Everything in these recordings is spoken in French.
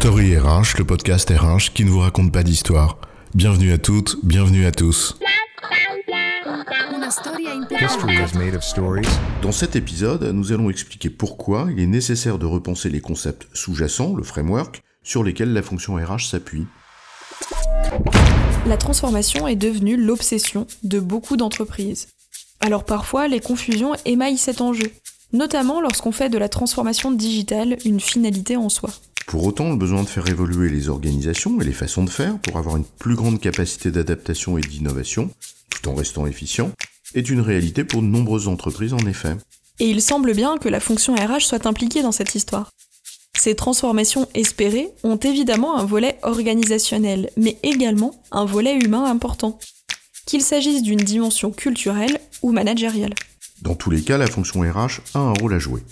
Story RH, le podcast RH qui ne vous raconte pas d'histoire. Bienvenue à toutes, bienvenue à tous. Dans cet épisode, nous allons expliquer pourquoi il est nécessaire de repenser les concepts sous-jacents, le framework, sur lesquels la fonction RH s'appuie. La transformation est devenue l'obsession de beaucoup d'entreprises. Alors parfois, les confusions émaillent cet enjeu, notamment lorsqu'on fait de la transformation digitale une finalité en soi. Pour autant, le besoin de faire évoluer les organisations et les façons de faire pour avoir une plus grande capacité d'adaptation et d'innovation, tout en restant efficient, est une réalité pour de nombreuses entreprises en effet. Et il semble bien que la fonction RH soit impliquée dans cette histoire. Ces transformations espérées ont évidemment un volet organisationnel, mais également un volet humain important, qu'il s'agisse d'une dimension culturelle ou managériale. Dans tous les cas, la fonction RH a un rôle à jouer.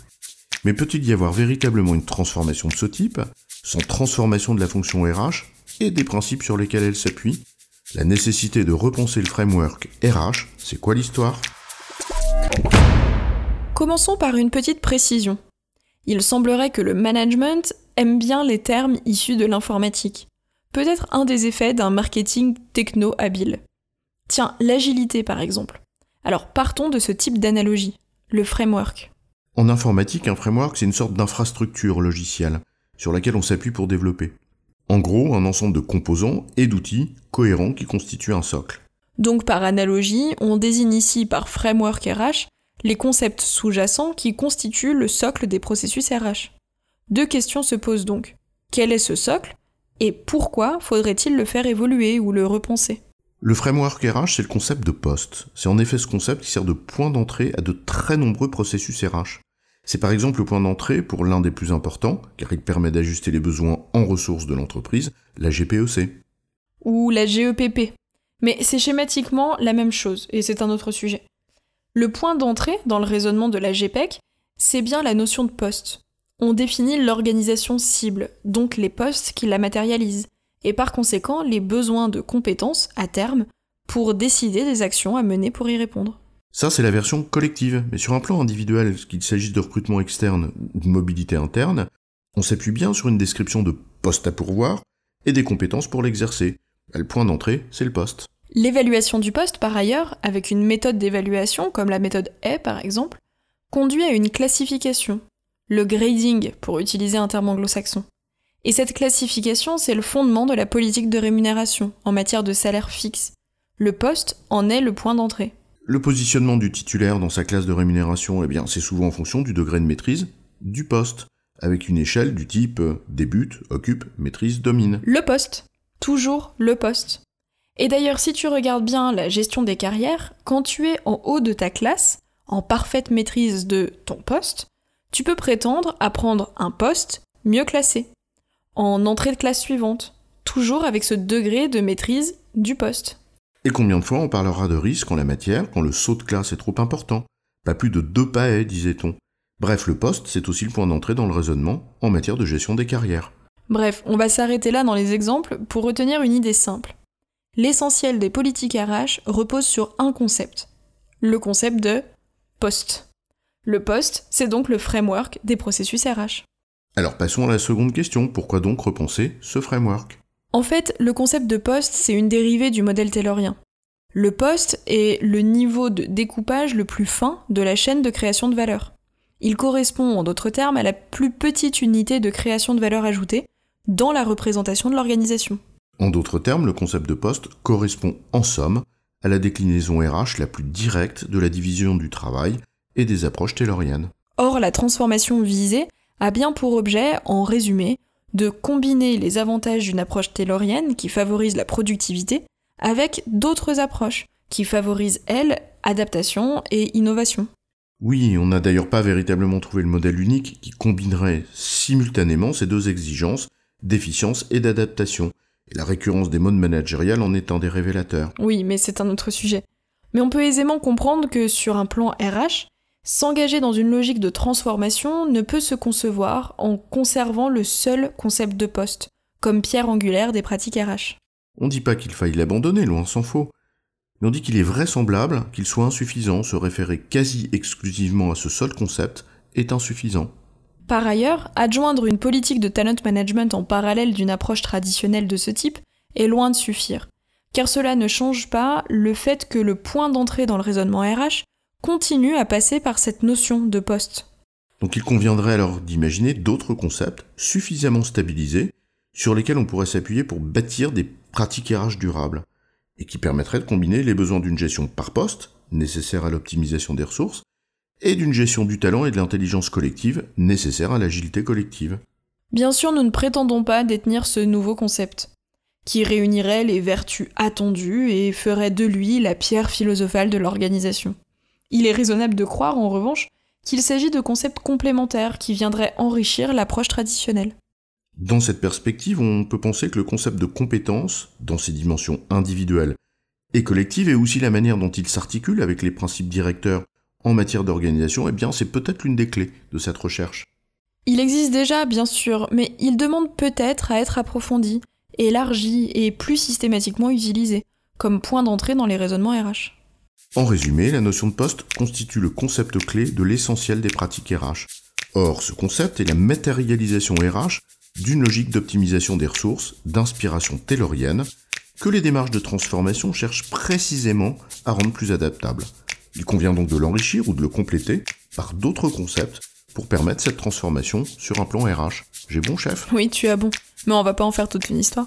Mais peut-il y avoir véritablement une transformation de ce type, sans transformation de la fonction RH et des principes sur lesquels elle s'appuie? La nécessité de repenser le framework RH, c'est quoi l'histoire? Commençons par une petite précision. Il semblerait que le management aime bien les termes issus de l'informatique. Peut-être un des effets d'un marketing techno-habile. Tiens, l'agilité par exemple. Alors partons de ce type d'analogie, le framework. En informatique, un framework, c'est une sorte d'infrastructure logicielle sur laquelle on s'appuie pour développer. En gros, un ensemble de composants et d'outils cohérents qui constituent un socle. Donc par analogie, on désigne ici par framework RH les concepts sous-jacents qui constituent le socle des processus RH. Deux questions se posent donc. Quel est ce socle et pourquoi faudrait-il le faire évoluer ou le repenser? Le framework RH, c'est le concept de poste. C'est en effet ce concept qui sert de point d'entrée à de très nombreux processus RH. C'est par exemple le point d'entrée pour l'un des plus importants, car il permet d'ajuster les besoins en ressources de l'entreprise, la GPEC. Ou la GEPP. Mais c'est schématiquement la même chose, et c'est un autre sujet. Le point d'entrée dans le raisonnement de la GPEC, c'est bien la notion de poste. On définit l'organisation cible, donc les postes qui la matérialisent, et par conséquent les besoins de compétences, à terme, pour décider des actions à mener pour y répondre. Ça, c'est la version collective, mais sur un plan individuel, qu'il s'agisse de recrutement externe ou de mobilité interne, on s'appuie bien sur une description de poste à pourvoir et des compétences pour l'exercer. Le point d'entrée, c'est le poste. L'évaluation du poste, par ailleurs, avec une méthode d'évaluation, comme la méthode E par exemple, conduit à une classification, le grading pour utiliser un terme anglo-saxon. Et cette classification, c'est le fondement de la politique de rémunération en matière de salaire fixe. Le poste en est le point d'entrée. Le positionnement du titulaire dans sa classe de rémunération, eh bien, c'est souvent en fonction du degré de maîtrise du poste, avec une échelle du type euh, débute, occupe, maîtrise, domine. Le poste. Toujours le poste. Et d'ailleurs, si tu regardes bien la gestion des carrières, quand tu es en haut de ta classe, en parfaite maîtrise de ton poste, tu peux prétendre à prendre un poste mieux classé, en entrée de classe suivante, toujours avec ce degré de maîtrise du poste. Et combien de fois on parlera de risque en la matière quand le saut de classe est trop important? Pas plus de deux pas disait-on. Bref, le poste, c'est aussi le point d'entrée dans le raisonnement en matière de gestion des carrières. Bref, on va s'arrêter là dans les exemples pour retenir une idée simple. L'essentiel des politiques RH repose sur un concept, le concept de poste. Le poste, c'est donc le framework des processus RH. Alors passons à la seconde question, pourquoi donc repenser ce framework? En fait, le concept de poste, c'est une dérivée du modèle taylorien. Le poste est le niveau de découpage le plus fin de la chaîne de création de valeur. Il correspond, en d'autres termes, à la plus petite unité de création de valeur ajoutée dans la représentation de l'organisation. En d'autres termes, le concept de poste correspond en somme à la déclinaison RH la plus directe de la division du travail et des approches tayloriennes. Or, la transformation visée a bien pour objet, en résumé, de combiner les avantages d'une approche taylorienne qui favorise la productivité avec d'autres approches qui favorisent, elles, adaptation et innovation. Oui, on n'a d'ailleurs pas véritablement trouvé le modèle unique qui combinerait simultanément ces deux exigences d'efficience et d'adaptation. Et la récurrence des modes managériels en est un des révélateurs. Oui, mais c'est un autre sujet. Mais on peut aisément comprendre que sur un plan RH, S'engager dans une logique de transformation ne peut se concevoir en conservant le seul concept de poste, comme pierre angulaire des pratiques RH. On ne dit pas qu'il faille l'abandonner, loin s'en faut. Mais on dit qu'il est vraisemblable qu'il soit insuffisant, se référer quasi exclusivement à ce seul concept est insuffisant. Par ailleurs, adjoindre une politique de talent management en parallèle d'une approche traditionnelle de ce type est loin de suffire, car cela ne change pas le fait que le point d'entrée dans le raisonnement RH continue à passer par cette notion de poste. Donc il conviendrait alors d'imaginer d'autres concepts suffisamment stabilisés sur lesquels on pourrait s'appuyer pour bâtir des pratiques RH durables et qui permettraient de combiner les besoins d'une gestion par poste, nécessaire à l'optimisation des ressources, et d'une gestion du talent et de l'intelligence collective, nécessaire à l'agilité collective. Bien sûr, nous ne prétendons pas détenir ce nouveau concept, qui réunirait les vertus attendues et ferait de lui la pierre philosophale de l'organisation. Il est raisonnable de croire, en revanche, qu'il s'agit de concepts complémentaires qui viendraient enrichir l'approche traditionnelle. Dans cette perspective, on peut penser que le concept de compétence, dans ses dimensions individuelles et collectives, et aussi la manière dont il s'articule avec les principes directeurs en matière d'organisation, eh bien c'est peut-être l'une des clés de cette recherche. Il existe déjà, bien sûr, mais il demande peut-être à être approfondi, élargi et plus systématiquement utilisé, comme point d'entrée dans les raisonnements RH. En résumé, la notion de poste constitue le concept clé de l'essentiel des pratiques RH. Or, ce concept est la matérialisation RH d'une logique d'optimisation des ressources, d'inspiration taylorienne, que les démarches de transformation cherchent précisément à rendre plus adaptable. Il convient donc de l'enrichir ou de le compléter par d'autres concepts pour permettre cette transformation sur un plan RH. J'ai bon, chef? Oui, tu as bon. Mais on va pas en faire toute une histoire.